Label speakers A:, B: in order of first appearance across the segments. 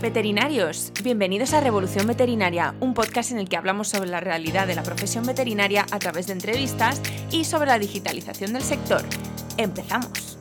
A: Veterinarios, bienvenidos a Revolución Veterinaria, un podcast en el que hablamos sobre la realidad de la profesión veterinaria a través de entrevistas y sobre la digitalización del sector. Empezamos.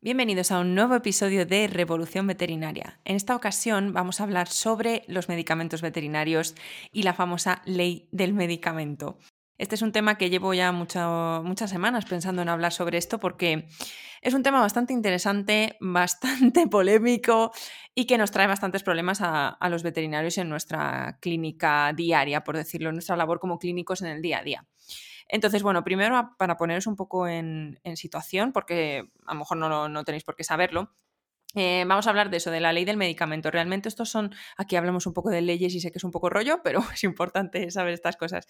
A: Bienvenidos a un nuevo episodio de Revolución Veterinaria. En esta ocasión vamos a hablar sobre los medicamentos veterinarios y la famosa ley del medicamento. Este es un tema que llevo ya muchas semanas pensando en hablar sobre esto porque es un tema bastante interesante, bastante polémico y que nos trae bastantes problemas a, los veterinarios en nuestra clínica diaria, por decirlo, en nuestra labor como clínicos en el día a día. Entonces, bueno, primero para poneros un poco en, situación, porque a lo mejor no, no tenéis por qué saberlo, eh, vamos a hablar de eso, de la ley del medicamento. Realmente estos son, aquí hablamos un poco de leyes y sé que es un poco rollo, pero es importante saber estas cosas.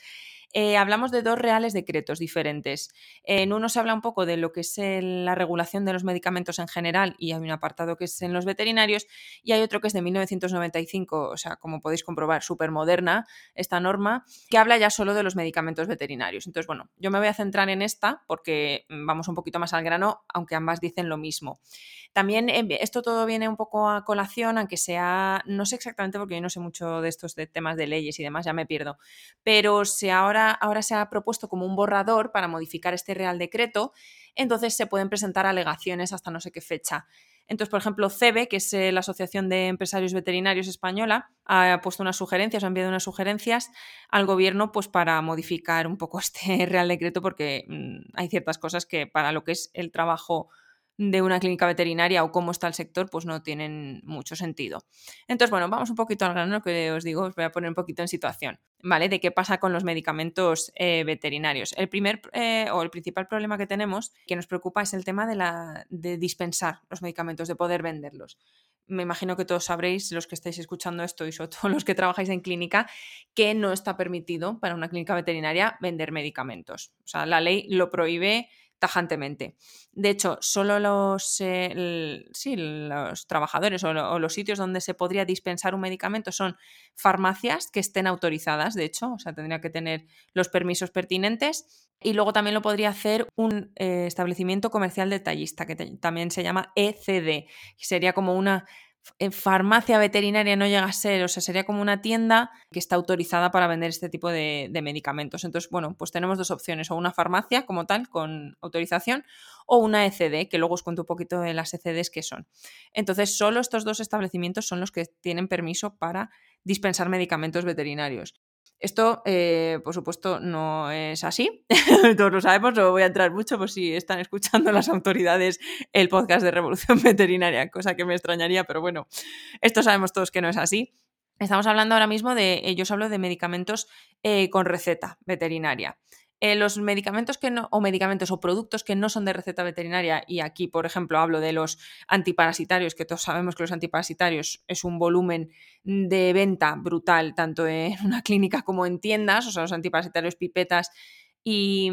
A: Eh, hablamos de dos reales decretos diferentes. En uno se habla un poco de lo que es la regulación de los medicamentos en general y hay un apartado que es en los veterinarios y hay otro que es de 1995, o sea, como podéis comprobar, súper moderna esta norma, que habla ya solo de los medicamentos veterinarios. Entonces, bueno, yo me voy a centrar en esta porque vamos un poquito más al grano, aunque ambas dicen lo mismo. También eh, esto todo viene un poco a colación, aunque sea, no sé exactamente porque yo no sé mucho de estos temas de leyes y demás, ya me pierdo, pero si ahora, ahora se ha propuesto como un borrador para modificar este Real Decreto, entonces se pueden presentar alegaciones hasta no sé qué fecha. Entonces, por ejemplo, CEBE, que es eh, la Asociación de Empresarios Veterinarios Española, ha puesto unas sugerencias, ha enviado unas sugerencias al gobierno pues, para modificar un poco este Real Decreto porque mm, hay ciertas cosas que para lo que es el trabajo de una clínica veterinaria o cómo está el sector, pues no tienen mucho sentido. Entonces, bueno, vamos un poquito al grano que os digo, os voy a poner un poquito en situación, ¿vale? De qué pasa con los medicamentos eh, veterinarios. El primer eh, o el principal problema que tenemos que nos preocupa es el tema de, la, de dispensar los medicamentos, de poder venderlos. Me imagino que todos sabréis, los que estáis escuchando esto y sobre todo los que trabajáis en clínica, que no está permitido para una clínica veterinaria vender medicamentos. O sea, la ley lo prohíbe tajantemente. De hecho, solo los, eh, sí, los trabajadores o, los sitios donde se podría dispensar un medicamento son farmacias que estén autorizadas, de hecho, o sea, tendría que tener los permisos pertinentes. Y luego también lo podría hacer un eh, establecimiento comercial detallista, que también se llama ECD, sería como una en farmacia veterinaria no llega a ser, o sea, sería como una tienda que está autorizada para vender este tipo de, medicamentos. Entonces, bueno, pues tenemos dos opciones, o una farmacia como tal, con autorización, o una ECD, que luego os cuento un poquito de las ECDs que son. Entonces, solo estos dos establecimientos son los que tienen permiso para dispensar medicamentos veterinarios. Esto, eh, por supuesto, no es así. Todos lo sabemos, no voy a entrar mucho por si están escuchando las autoridades el podcast de Revolución Veterinaria, cosa que me extrañaría, pero bueno, esto sabemos todos que no es así. Estamos hablando ahora mismo de, eh, yo os hablo de medicamentos eh, con receta veterinaria. Eh, los medicamentos que no, o medicamentos o productos que no son de receta veterinaria, y aquí, por ejemplo, hablo de los antiparasitarios, que todos sabemos que los antiparasitarios es un volumen de venta brutal, tanto en una clínica como en tiendas, o sea, los antiparasitarios pipetas y,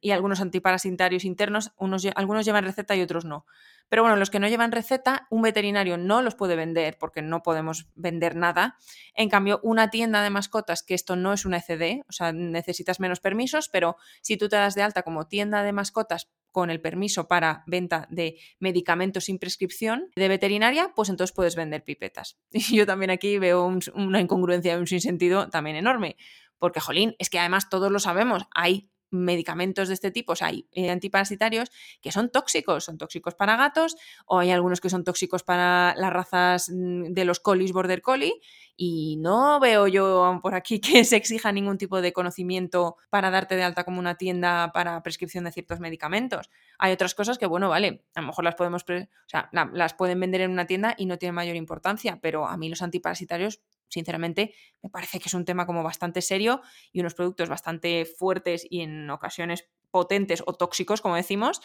A: y algunos antiparasitarios internos, unos, algunos llevan receta y otros no. Pero bueno, los que no llevan receta, un veterinario no los puede vender porque no podemos vender nada. En cambio, una tienda de mascotas, que esto no es una ECD, o sea, necesitas menos permisos, pero si tú te das de alta como tienda de mascotas con el permiso para venta de medicamentos sin prescripción de veterinaria, pues entonces puedes vender pipetas. Y yo también aquí veo una incongruencia y un sinsentido también enorme. Porque, jolín, es que además todos lo sabemos, hay medicamentos de este tipo, o sea, hay eh, antiparasitarios que son tóxicos, son tóxicos para gatos, o hay algunos que son tóxicos para las razas mm, de los colis border collie, y no veo yo por aquí que se exija ningún tipo de conocimiento para darte de alta como una tienda para prescripción de ciertos medicamentos. Hay otras cosas que, bueno, vale, a lo mejor las podemos, o sea, las pueden vender en una tienda y no tienen mayor importancia, pero a mí los antiparasitarios sinceramente, me parece que es un tema como bastante serio y unos productos bastante fuertes y en ocasiones potentes o tóxicos, como decimos,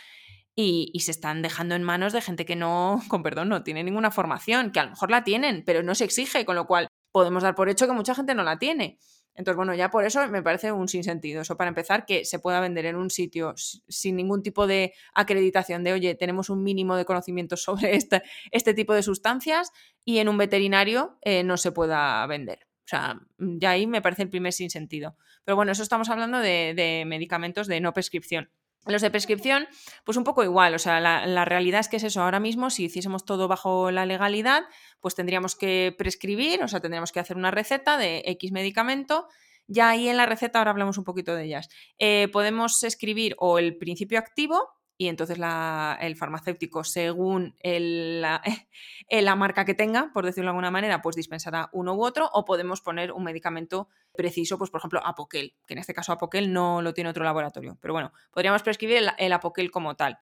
A: y, y, se están dejando en manos de gente que no, con perdón, no tiene ninguna formación, que a lo mejor la tienen, pero no se exige, con lo cual podemos dar por hecho que mucha gente no la tiene. Entonces, bueno, ya por eso me parece un sinsentido. Eso para empezar, que se pueda vender en un sitio sin ningún tipo de acreditación de, oye, tenemos un mínimo de conocimiento sobre este, este tipo de sustancias y en un veterinario eh, no se pueda vender. O sea, ya ahí me parece el primer sinsentido. Pero bueno, eso estamos hablando de medicamentos de no prescripción. Los de prescripción, pues un poco igual, o sea, la, realidad es que es eso, ahora mismo si hiciésemos todo bajo la legalidad, pues tendríamos que prescribir, o sea, tendríamos que hacer una receta de X medicamento, ya ahí en la receta, ahora hablamos un poquito de ellas, eh, podemos escribir o el principio activo, y entonces el farmacéutico, según la, la, marca que tenga, por decirlo de alguna manera, pues dispensará uno u otro, o podemos poner un medicamento preciso, pues por ejemplo, Apoquel, que en este caso Apoquel no lo tiene otro laboratorio, pero bueno, podríamos prescribir el, el Apoquel como tal.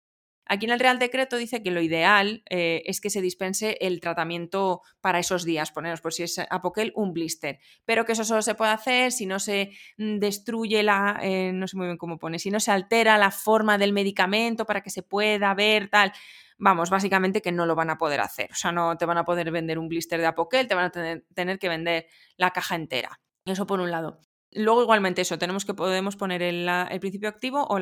A: Aquí en el Real Decreto dice que lo ideal eh, es que se dispense el tratamiento para esos días, poneros por si es Apoquel un blister, pero que eso solo se puede hacer si no se mm, destruye la, eh, no sé muy bien cómo pone, si no se altera la forma del medicamento para que se pueda ver tal. Vamos, básicamente que no lo van a poder hacer, o sea, no te van a poder vender un blister de Apoquel, te van a tener, que vender la caja entera. Eso por un lado. Luego igualmente eso, tenemos que podemos poner el, principio activo o,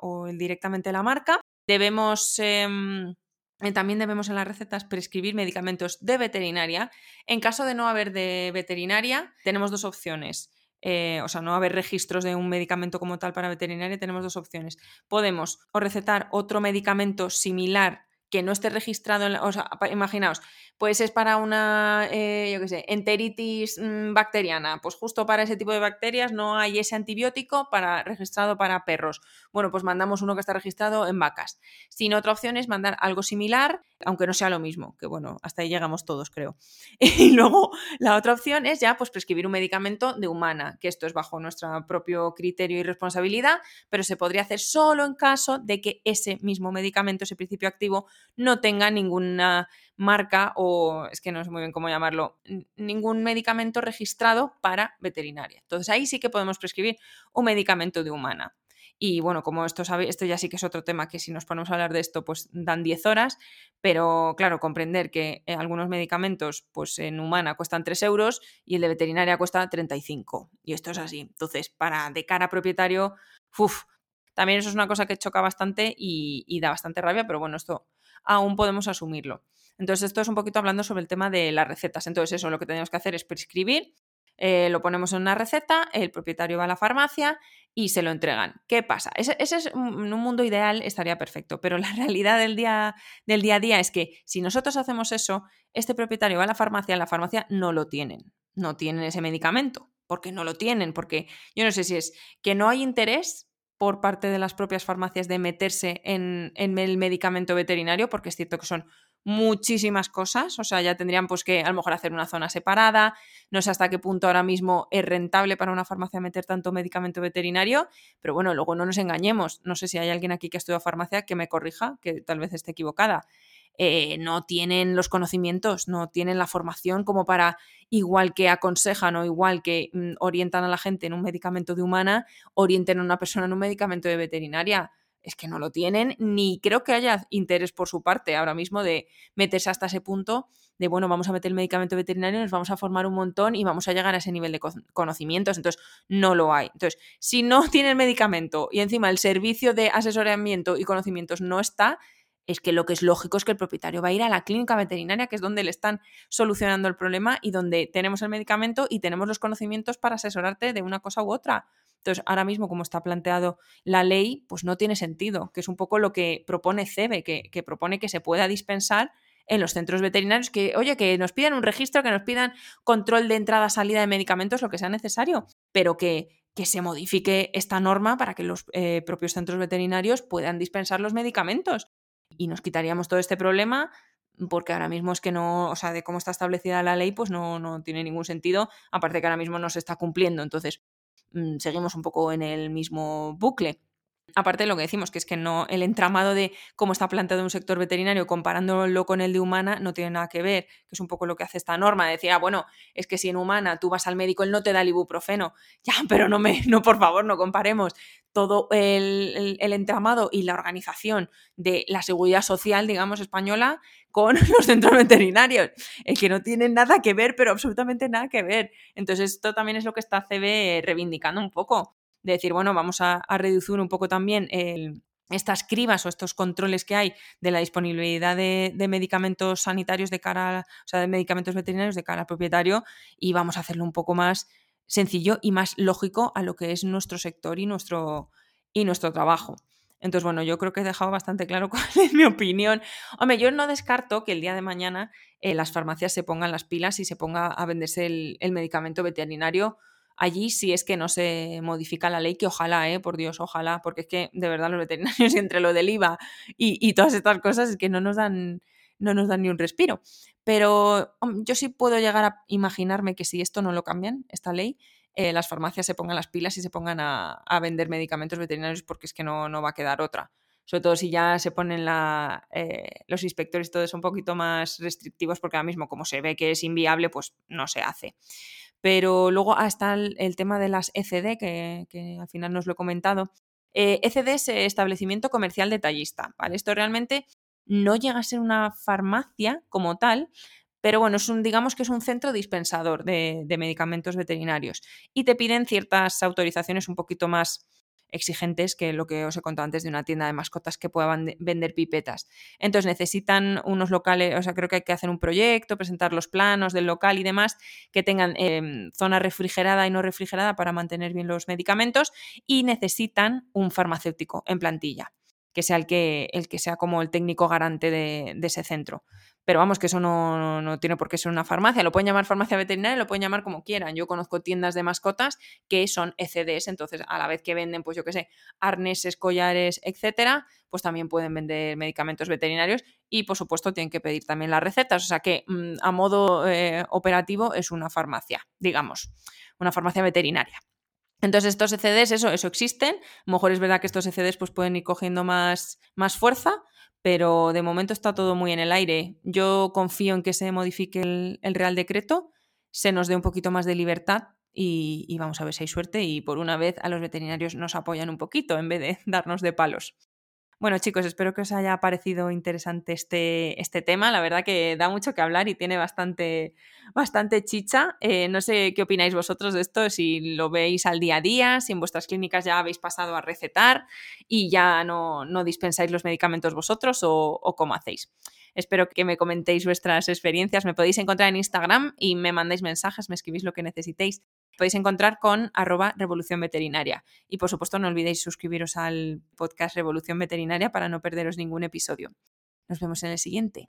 A: o directamente la marca Debemos, em, eh, también debemos en las recetas prescribir medicamentos de veterinaria. En caso de no haber de veterinaria, tenemos dos opciones. Eh, o sea, no haber registros de un medicamento como tal para veterinaria, tenemos dos opciones. Podemos o recetar otro medicamento similar que no esté registrado, en sea, imaginaos, pues es para una, eh, yo qué sé, enteritis mm, bacteriana, pues justo para ese tipo de bacterias no hay ese antibiótico para, registrado para perros. Bueno, pues mandamos uno que está registrado en vacas. Sin otra opción es mandar algo similar, aunque no sea lo mismo, que bueno, hasta ahí llegamos todos, creo. Y luego la otra opción es ya pues prescribir un medicamento de humana, que esto es bajo nuestro propio criterio y responsabilidad, pero se podría hacer solo en caso de que ese mismo medicamento, ese principio activo, no tenga ninguna marca o es que no sé muy bien cómo llamarlo, ningún medicamento registrado para veterinaria. Entonces ahí sí que podemos prescribir un medicamento de humana. Y bueno, como esto, sabe, esto ya sí que es otro tema que si nos ponemos a hablar de esto, pues dan 10 horas, pero claro, comprender que eh, algunos medicamentos pues en humana cuestan 3 euros y el de veterinaria cuesta 35. Y esto es así. Entonces, para de cara a propietario, uff, también eso es una cosa que choca bastante y da bastante rabia, pero bueno, esto aún podemos asumirlo. Entonces, esto es un poquito hablando sobre el tema de las recetas. Entonces, eso lo que tenemos que hacer es prescribir, eh, lo ponemos en una receta, el propietario va a la farmacia y se lo entregan. ¿Qué pasa? Ese, es, en un mundo ideal estaría perfecto, pero la realidad del día, del día a día es que si nosotros hacemos eso, este propietario va a la farmacia, la farmacia no lo tienen, no tienen ese medicamento, porque no lo tienen, porque yo no sé si es que no hay interés por parte de las propias farmacias de meterse en, el medicamento veterinario, porque es cierto que son muchísimas cosas, o sea, ya tendrían pues que a lo mejor hacer una zona separada, no sé hasta qué punto ahora mismo es rentable para una farmacia meter tanto medicamento veterinario, pero bueno, luego no nos engañemos, no sé si hay alguien aquí que ha estudiado farmacia que me corrija, que tal vez esté equivocada. Eh, no tienen los conocimientos, no tienen la formación como para, igual que aconsejan o igual que mm, orientan a la gente en un medicamento de humana, orienten a una persona en un medicamento de veterinaria. Es que no lo tienen, ni creo que haya interés por su parte ahora mismo de meterse hasta ese punto de, bueno, vamos a meter el medicamento veterinario, nos vamos a formar un montón y vamos a llegar a ese nivel de conocimientos. Entonces, no lo hay. Entonces, si no tiene el medicamento y encima el servicio de asesoramiento y conocimientos no está, es que lo que es lógico es que el propietario va a ir a la clínica veterinaria, que es donde le están solucionando el problema y donde tenemos el medicamento y tenemos los conocimientos para asesorarte de una cosa u otra. Entonces, ahora mismo, como está planteado la ley, pues no tiene sentido, que es un poco lo que propone CEBE, que, propone que se pueda dispensar en los centros veterinarios, que, oye, que nos pidan un registro, que nos pidan control de entrada-salida de medicamentos, lo que sea necesario, pero que, que se modifique esta norma para que los eh, propios centros veterinarios puedan dispensar los medicamentos y nos quitaríamos todo este problema porque ahora mismo es que no, o sea, de cómo está establecida la ley, pues no, no tiene ningún sentido, aparte que ahora mismo no se está cumpliendo, entonces mm, seguimos un poco en el mismo bucle. Aparte de lo que decimos, que es que no, el entramado de cómo está planteado un sector veterinario comparándolo con el de humana no tiene nada que ver, que es un poco lo que hace esta norma, de decir, ah, bueno, es que si en humana tú vas al médico, él no te da el ibuprofeno. Ya, pero no me, no, por favor, no comparemos todo el, el entramado y la organización de la seguridad social, digamos, española con los centros veterinarios, el que no tiene nada que ver, pero absolutamente nada que ver. Entonces, esto también es lo que está CB reivindicando un poco de decir, bueno, vamos a, reducir un poco también estas cribas o estos controles que hay de la disponibilidad de, medicamentos sanitarios de cara, o sea, de medicamentos veterinarios de cara al propietario y vamos a hacerlo un poco más sencillo y más lógico a lo que es nuestro sector y nuestro, y nuestro trabajo. Entonces, bueno, yo creo que he dejado bastante claro cuál es mi opinión. Hombre, yo no descarto que el día de mañana eh, las farmacias se pongan las pilas y se ponga a venderse el medicamento veterinario allí si es que no se modifica la ley, que ojalá, ¿eh? por Dios, ojalá, porque es que de verdad los veterinarios entre lo del IVA y, todas estas cosas es que no nos dan no nos dan ni un respiro. Pero yo sí puedo llegar a imaginarme que si esto no lo cambian, esta ley, eh, las farmacias se pongan las pilas y se pongan a, vender medicamentos veterinarios porque es que no, no, va a quedar otra. Sobre todo si ya se ponen la, eh, los inspectores todo eso un poquito más restrictivos porque ahora mismo como se ve que es inviable, pues no se hace. Pero luego hasta el, tema de las ECD, que, al final nos lo he comentado. ECD eh, e es establecimiento comercial detallista, ¿vale? Esto realmente no llega a ser una farmacia como tal, pero bueno, es un, digamos que es un centro dispensador de medicamentos veterinarios y te piden ciertas autorizaciones un poquito más exigentes que lo que os he contado antes de una tienda de mascotas que puedan vender pipetas. Entonces necesitan unos locales, o sea, creo que hay que hacer un proyecto, presentar los planos del local y demás, que tengan em, zona refrigerada y no refrigerada para mantener bien los medicamentos y necesitan un farmacéutico en plantilla que sea el que, el que sea como el técnico garante de, ese centro. Pero vamos, que eso no, tiene por qué ser una farmacia. Lo pueden llamar farmacia veterinaria, lo pueden llamar como quieran. Yo conozco tiendas de mascotas que son ECDs, entonces a la vez que venden, pues yo qué sé, arneses, collares, etcétera, pues también pueden vender medicamentos veterinarios y por supuesto tienen que pedir también las recetas. O sea que mm, a modo eh, operativo es una farmacia, digamos, una farmacia veterinaria. Entonces estos ECDs, eso, eso existen. A lo mejor es verdad que estos ECDs pues, pueden ir cogiendo más, más fuerza, pero de momento está todo muy en el aire. Yo confío en que se modifique el, Real Decreto, se nos dé un poquito más de libertad y, y, vamos a ver si hay suerte y por una vez a los veterinarios nos apoyan un poquito en vez de darnos de palos. Bueno, chicos, espero que os haya parecido interesante este, este tema. La verdad que da mucho que hablar y tiene bastante, bastante chicha. Eh, no sé qué opináis vosotros de esto, si lo veis al día a día, si en vuestras clínicas ya habéis pasado a recetar y ya no, no dispensáis los medicamentos vosotros o, o cómo hacéis. Espero que me comentéis vuestras experiencias. Me podéis encontrar en Instagram y me mandáis mensajes, me escribís lo que necesitéis podéis encontrar con arroba revolución veterinaria. Y por supuesto no olvidéis suscribiros al podcast Revolución Veterinaria para no perderos ningún episodio. Nos vemos en el siguiente.